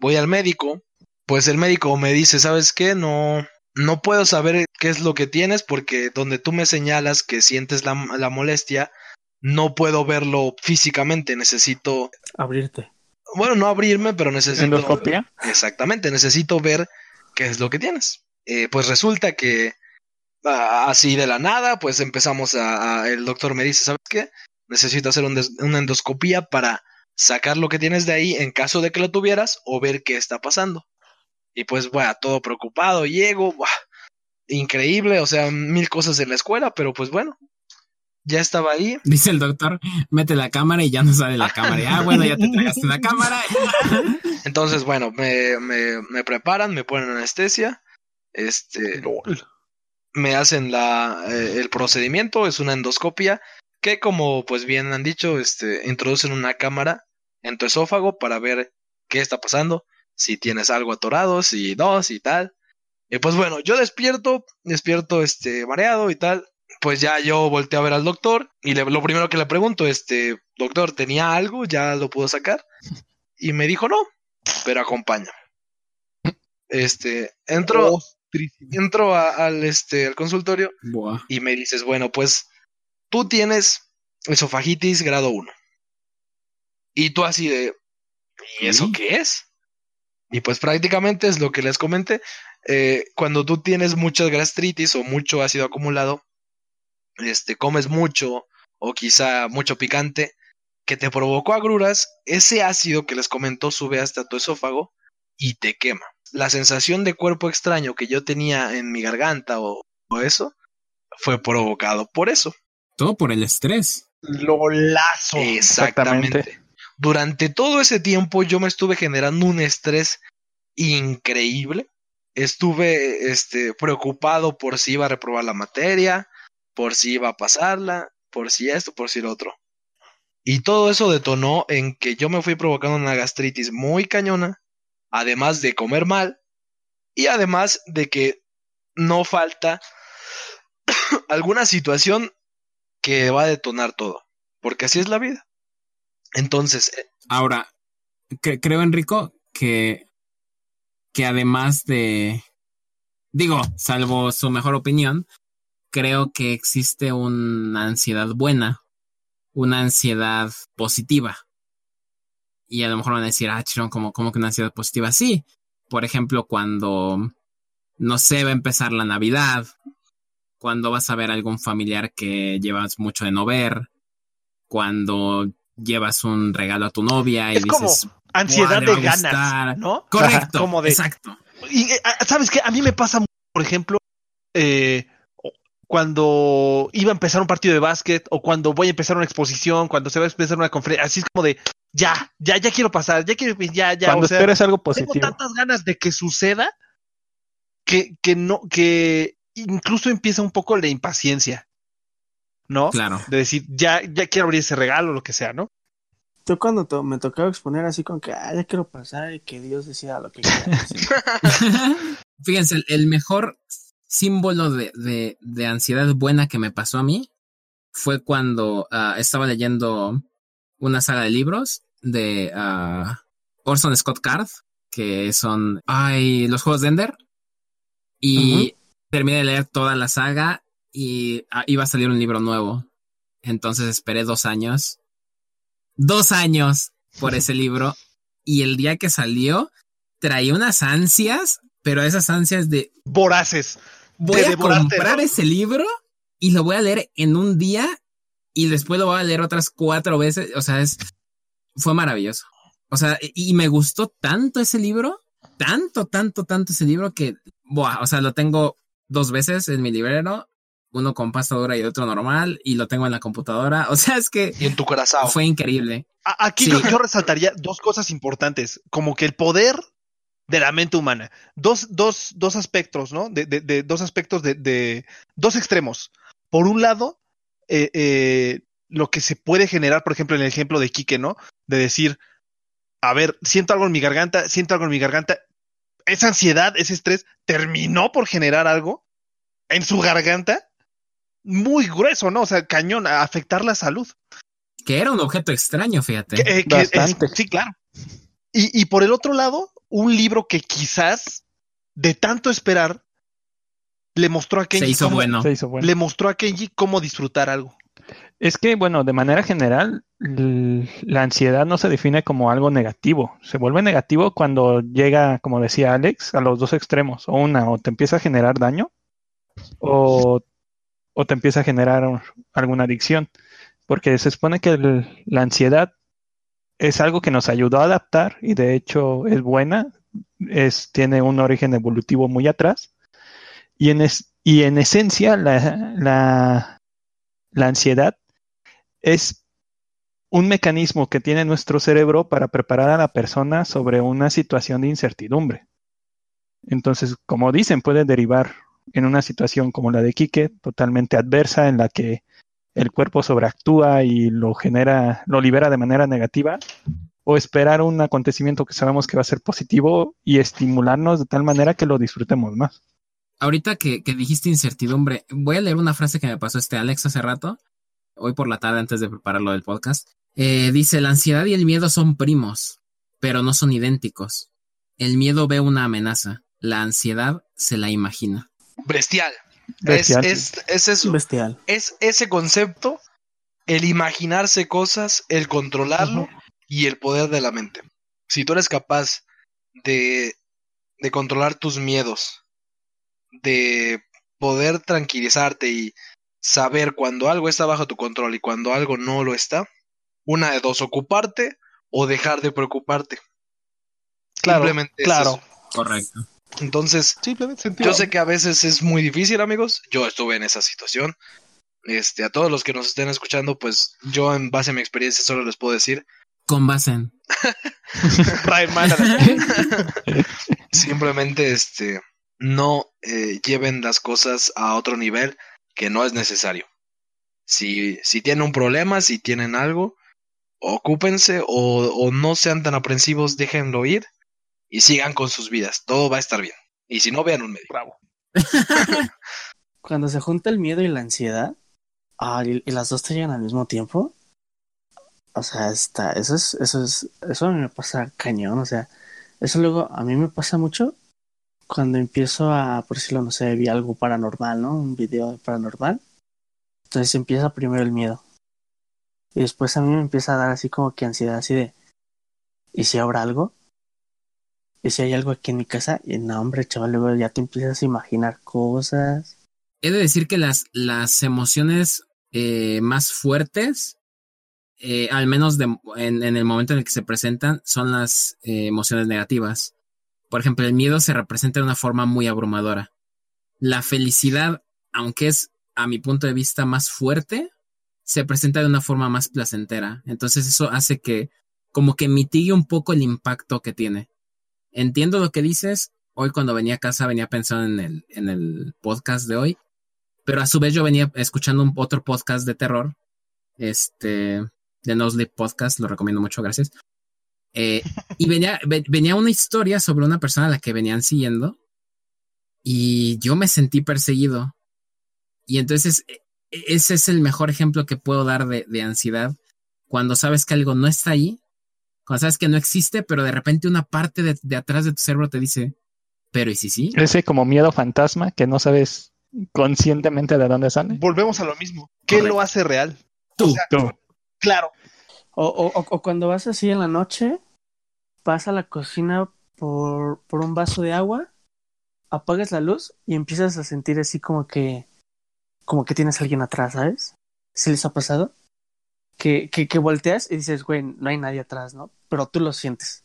Voy al médico, pues el médico me dice, ¿sabes qué? No, no puedo saber qué es lo que tienes porque donde tú me señalas que sientes la, la molestia, no puedo verlo físicamente, necesito, Abrirte. bueno, no abrirme, pero necesito... ¿Endoscopia? Exactamente, necesito ver qué es lo que tienes. Eh, pues resulta que así de la nada, pues empezamos a, a- el doctor me dice, ¿sabes qué? Necesito hacer un des- una endoscopía para sacar lo que tienes de ahí en caso de que lo tuvieras o ver qué está pasando. Y pues, bueno, todo preocupado, llego, buah, increíble, o sea, mil cosas en la escuela, pero pues bueno, ya estaba ahí. Dice el doctor, mete la cámara y ya no sale la cámara. Ah, bueno, ya te tragaste la cámara. Entonces, bueno, me, me, me preparan, me ponen anestesia, este, Lol. me hacen la, eh, el procedimiento, es una endoscopia que como pues bien han dicho, este, introducen una cámara en tu esófago para ver qué está pasando, si tienes algo atorado, si no, si tal. Y pues bueno, yo despierto, despierto este mareado y tal. Pues ya yo volteé a ver al doctor y le- lo primero que le pregunto, este, doctor, ¿tenía algo? ¿Ya lo pudo sacar? Y me dijo, no, pero acompaña. Este, entro, entro a- al, este, al consultorio Buah. y me dices, bueno, pues tú tienes esofagitis grado 1. Y tú así de, ¿y eso Sí. qué es? Y pues prácticamente es lo que les comenté. eh, cuando tú tienes mucha gastritis o mucho ácido acumulado, este, comes mucho o quizá mucho picante que te provocó agruras, ese ácido que les comentó sube hasta tu esófago y te quema. La sensación de cuerpo extraño que yo tenía en mi garganta o, o eso fue provocado por eso. Todo por el estrés. Lolazo. Exactamente. exactamente. Durante todo ese tiempo yo me estuve generando un estrés increíble. Estuve este, preocupado por si iba a reprobar la materia, por si iba a pasarla, por si esto, por si lo otro. Y todo eso detonó en que yo me fui provocando una gastritis muy cañona, además de comer mal, y además de que no falta alguna situación que va a detonar todo, porque así es la vida. Entonces, eh, Ahora, cre- creo, Enrico, que, que además de, digo, salvo su mejor opinión, creo que existe una ansiedad buena, una ansiedad positiva. Y a lo mejor van a decir, ah, chirón, como, como que una ansiedad positiva. Sí, por ejemplo, cuando, no sé, va a empezar la Navidad, cuando vas a ver a algún familiar que llevas mucho de no ver, cuando llevas un regalo a tu novia y Es como dices, ansiedad "Buah, le va de ganas, gustar". ¿no? correcto, Como de, exacto. Y, eh, ah, ¿sabes qué? A mí me pasa, por ejemplo, eh, cuando iba a empezar un partido de básquet o cuando voy a empezar una exposición, cuando se va a empezar una conferencia, así es como de, ya, ya, ya quiero pasar, ya quiero, ya, ya, Cuando o sea, esperes algo tengo positivo. tantas ganas de que suceda que, que no, que incluso empieza un poco la impaciencia, ¿no? Claro. De decir, ya, ya quiero abrir ese regalo, lo que sea, ¿no? Yo cuando to- me tocaba exponer así con que, ah, ya quiero pasar y que Dios decida lo que quiera. Fíjense, el, el mejor símbolo de, de, de ansiedad buena que me pasó a mí fue cuando ah, estaba leyendo una saga de libros de ah, Orson Scott Card, que son ay, los juegos de Ender. Y terminé de leer toda la saga y ah, iba a salir un libro nuevo. Entonces esperé dos años. Dos años por ese libro. Y el día que salió, traía unas ansias, pero esas ansias de Voraces. voy De a comprar ¿no? ese libro y lo voy a leer en un día y después lo voy a leer otras cuatro veces. O sea, es fue maravilloso. O sea, y me gustó tanto ese libro, tanto, tanto, tanto ese libro que, buah, o sea, lo tengo dos veces en mi librero uno con pasta dura y otro normal, y lo tengo en la computadora. O sea, es que Y en tu corazón. fue increíble. A- Aquí Sí. yo, yo resaltaría dos cosas importantes, como que el poder de la mente humana. Dos, dos, dos aspectos, ¿no? De, de- de- dos aspectos de, de- dos extremos. Por un lado, eh, eh, lo que se puede generar, por ejemplo, en el ejemplo de Quique, ¿no? De decir, a ver, siento algo en mi garganta, siento algo en mi garganta. Esa ansiedad, ese estrés, terminó por generar algo en su garganta muy grueso, ¿no? O sea, cañón, a afectar la salud. Que era un objeto extraño, fíjate. Que, eh, que es- Bastante. sí, claro. Y, y por el otro lado, un libro que quizás de tanto esperar le mostró a Kenji Se hizo cómo, bueno. Se hizo bueno. le mostró a Kenji cómo disfrutar algo. Es que, bueno, de manera general, la ansiedad no se define como algo negativo. Se vuelve negativo cuando llega, como decía Alex, a los dos extremos. O una, o te empieza a generar daño, o, o te empieza a generar alguna adicción. Porque se supone que la ansiedad es algo que nos ayudó a adaptar y de hecho es buena. Es, tiene un origen evolutivo muy atrás. Y en, es- y en esencia, la, la ansiedad es un mecanismo que tiene nuestro cerebro para preparar a la persona sobre una situación de incertidumbre. Entonces, como dicen, puede derivar en una situación como la de Quique, totalmente adversa, en la que el cuerpo sobreactúa y lo genera, lo libera de manera negativa, o esperar un acontecimiento que sabemos que va a ser positivo y estimularnos de tal manera que lo disfrutemos más. Ahorita que, dijiste incertidumbre, voy a leer una frase que me pasó este Alex hace rato, hoy por la tarde antes de prepararlo del podcast. Eh, dice, la ansiedad y el miedo son primos, pero no son idénticos. El miedo ve una amenaza, la ansiedad se la imagina. Bestial. Bestial. Es, es, es eso. Bestial. Es ese concepto, el imaginarse cosas, el controlarlo y el poder de la mente. Si tú eres capaz de, de controlar tus miedos, de poder tranquilizarte y saber cuando algo está bajo tu control y cuando algo no lo está, una de dos, ocuparte o dejar de preocuparte. Claro, Simplemente es claro. eso. Correcto. Entonces, yo sé que a veces es muy difícil, amigos. Yo estuve en esa situación. Este, a todos los que nos estén escuchando, pues yo en base a mi experiencia solo les puedo decir, Con base en... Simplemente este, no eh, lleven las cosas a otro nivel que no es necesario. Si, si tienen un problema, si tienen algo, ocúpense o, o no sean tan aprensivos, déjenlo ir y sigan con sus vidas. Todo va a estar bien. Y si no, vean un médico. Bravo. Cuando se junta el miedo y la ansiedad, ah, y, y las dos te llegan al mismo tiempo, o sea, está, eso es, eso es, eso a mí me pasa cañón, o sea, eso luego a mí me pasa mucho cuando empiezo a, por decirlo, no sé, vi algo paranormal, ¿no? Un video paranormal. Entonces empieza primero el miedo. Y después a mí me empieza a dar así como que ansiedad, así de, ¿y si habrá algo? ¿Y si hay algo aquí en mi casa? Y no, hombre, chaval, ya te empiezas a imaginar cosas. He de decir que las, las emociones eh, más fuertes, eh, al menos de, en, en, el momento en el que se presentan, son las eh, emociones negativas. Por ejemplo, el miedo se representa de una forma muy abrumadora. La felicidad, aunque es a mi punto de vista más fuerte, se presenta de una forma más placentera. Entonces eso hace que como que mitigue un poco el impacto que tiene. Entiendo lo que dices. Hoy cuando venía a casa venía pensando en el, en el podcast de hoy. Pero a su vez yo venía escuchando un otro podcast de terror. Este, de No Sleep Podcast, lo recomiendo mucho, gracias. Eh, y venía, ve, venía una historia sobre una persona a la que venían siguiendo. Y yo me sentí perseguido. Y entonces ese es el mejor ejemplo que puedo dar de, de ansiedad. Cuando sabes que algo no está ahí, cuando sabes que no existe, pero de repente una parte de, de atrás de tu cerebro te dice, pero ¿y si sí? Ese como miedo fantasma que no sabes conscientemente de dónde sale. Volvemos a lo mismo. ¿Qué Correcto. lo hace real? Tú. O sea, Tú. claro. O, o, o, o cuando vas así en la noche, vas a la cocina por, por un vaso de agua, apagas la luz y empiezas a sentir así como que como que tienes a alguien atrás, ¿sabes? ¿Sí les ha pasado? Que, que, que volteas y dices, güey, no hay nadie atrás, ¿no? Pero tú lo sientes.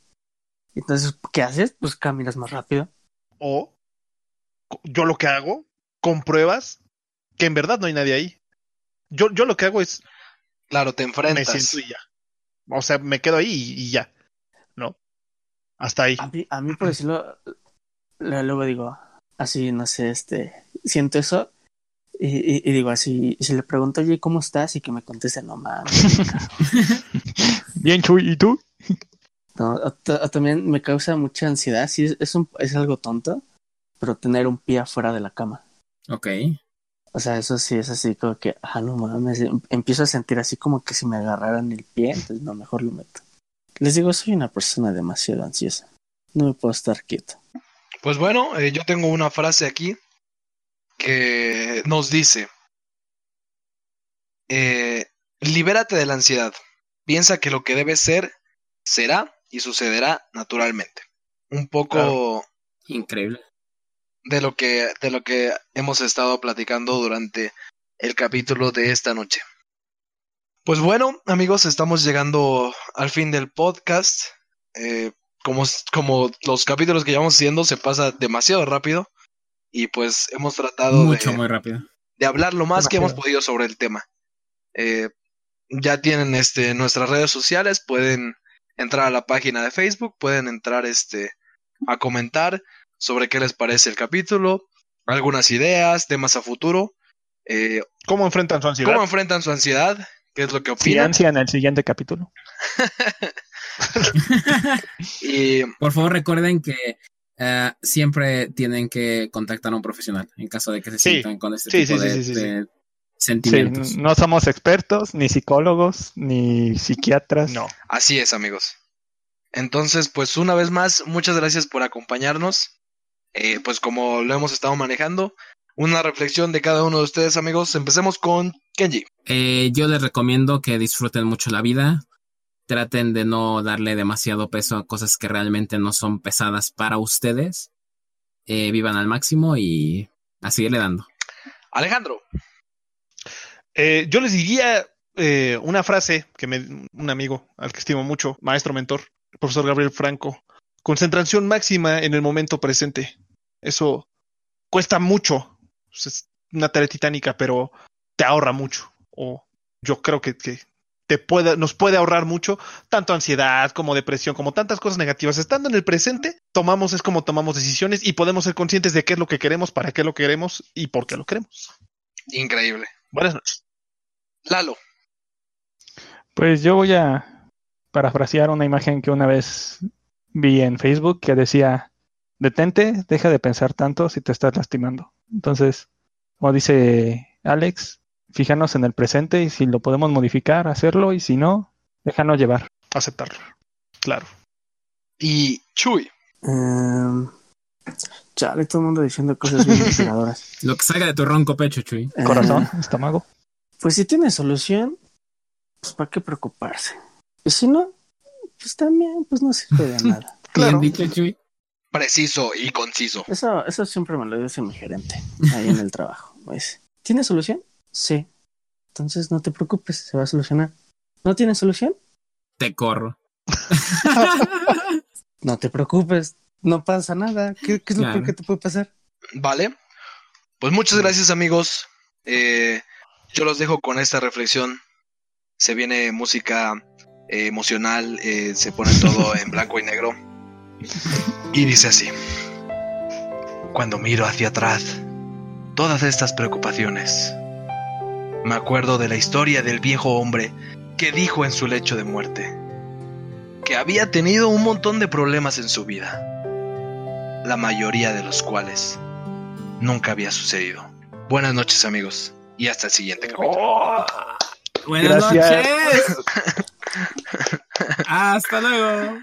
Entonces, ¿qué haces? Pues caminas más rápido. O yo lo que hago, compruebas que en verdad no hay nadie ahí. Yo, yo lo que hago es Claro, te me enfrentas. siento y ya. O sea, me quedo ahí y, y ya. ¿No? Hasta ahí. A mí, a mí por decirlo, lo- luego digo, así, no sé, este, siento eso y, y- y digo así, si le pregunto, oye, ¿cómo estás? Y que me conteste, no mames. Bien, Chuy, ¿y tú? No, o ta- o también me causa mucha ansiedad, sí, es, es, un, es algo tonto, pero tener un pie afuera de la cama. Ok. O sea, eso sí es así como que, ah, no mames, em- empiezo a sentir así como que si me agarraran el pie, entonces no, mejor lo meto. Les digo, soy una persona demasiado ansiosa. No me puedo estar quieto. Pues bueno, eh, yo tengo una frase aquí que nos dice, eh, libérate de la ansiedad, piensa que lo que debe ser, será y sucederá naturalmente. Un poco Claro. Increíble. de lo que de lo que hemos estado platicando durante el capítulo de esta noche. Pues bueno, amigos, estamos llegando al fin del podcast. Eh, como, como los capítulos que llevamos haciendo se pasa demasiado rápido y pues hemos tratado Mucho, de, muy rápido. de hablar lo más que hemos podido sobre el tema. Eh, ya tienen este nuestras redes sociales, pueden entrar a la página de Facebook, pueden entrar este a comentar sobre qué les parece el capítulo, algunas ideas, temas a futuro, eh, ¿Cómo enfrentan su ansiedad? cómo enfrentan su ansiedad, qué es lo que Si opinan ansia en el siguiente capítulo. y Por favor, recuerden que eh, siempre tienen que contactar a un profesional en caso de que se Sí. sientan con este Sí, tipo sí, de, sí, sí, sí. de Sí, sentimientos. no somos expertos, ni psicólogos, ni psiquiatras. No. así es, amigos. Entonces, pues una vez más, muchas gracias por acompañarnos. Eh, pues como lo hemos estado manejando, una reflexión de cada uno de ustedes, amigos. Empecemos con Kenji. Eh, yo les recomiendo que disfruten mucho la vida. Traten de no darle demasiado peso a cosas que realmente no son pesadas para ustedes. Eh, vivan al máximo y a seguirle dando. Alejandro. Eh, yo les diría eh, una frase que me, un amigo al que estimo mucho, maestro mentor, el profesor Gabriel Franco. Concentración máxima en el momento presente. Eso cuesta mucho. Es una tarea titánica, pero te ahorra mucho. O yo creo que, que te puede, nos puede ahorrar mucho, tanto ansiedad como depresión, como tantas cosas negativas. Estando en el presente, tomamos, es como tomamos decisiones y podemos ser conscientes de qué es lo que queremos, para qué lo queremos y por qué lo queremos. Increíble. Buenas noches. Lalo. Pues yo voy a parafrasear una imagen que una vez vi en Facebook que decía, detente, deja de pensar tanto si te estás lastimando. Entonces, como dice Alex, fíjanos en el presente y si lo podemos modificar, hacerlo y si no, déjanos llevar. Aceptarlo. Claro. Y Chuy. Em, chale, todo el mundo diciendo cosas bien inspiradoras. Lo que salga de tu ronco pecho, Chuy. Eh, Corazón, estómago. pues si tiene solución, pues para qué preocuparse. Y si no, pues también, pues no sirve de nada. Claro. Bien dicho, Chuy. Preciso y conciso. Eso, eso siempre me lo dice mi gerente ahí en el trabajo. Dice, ¿tiene solución? Sí. Entonces no te preocupes, se va a solucionar. ¿No tiene solución? Te corro. No te preocupes, no pasa nada. ¿Qué, qué es lo Claro. que te puede pasar? Vale. Pues muchas gracias, amigos. Eh, yo los dejo con esta reflexión. Se viene música eh, emocional, eh, se pone todo en blanco y negro. Y dice así. Cuando miro hacia atrás, todas estas preocupaciones, me acuerdo de la historia del viejo hombre que dijo en su lecho de muerte que había tenido un montón de problemas en su vida, la mayoría de los cuales nunca había sucedido. Buenas noches amigos y hasta el siguiente capítulo. Buenas Gracias. noches. Hasta luego.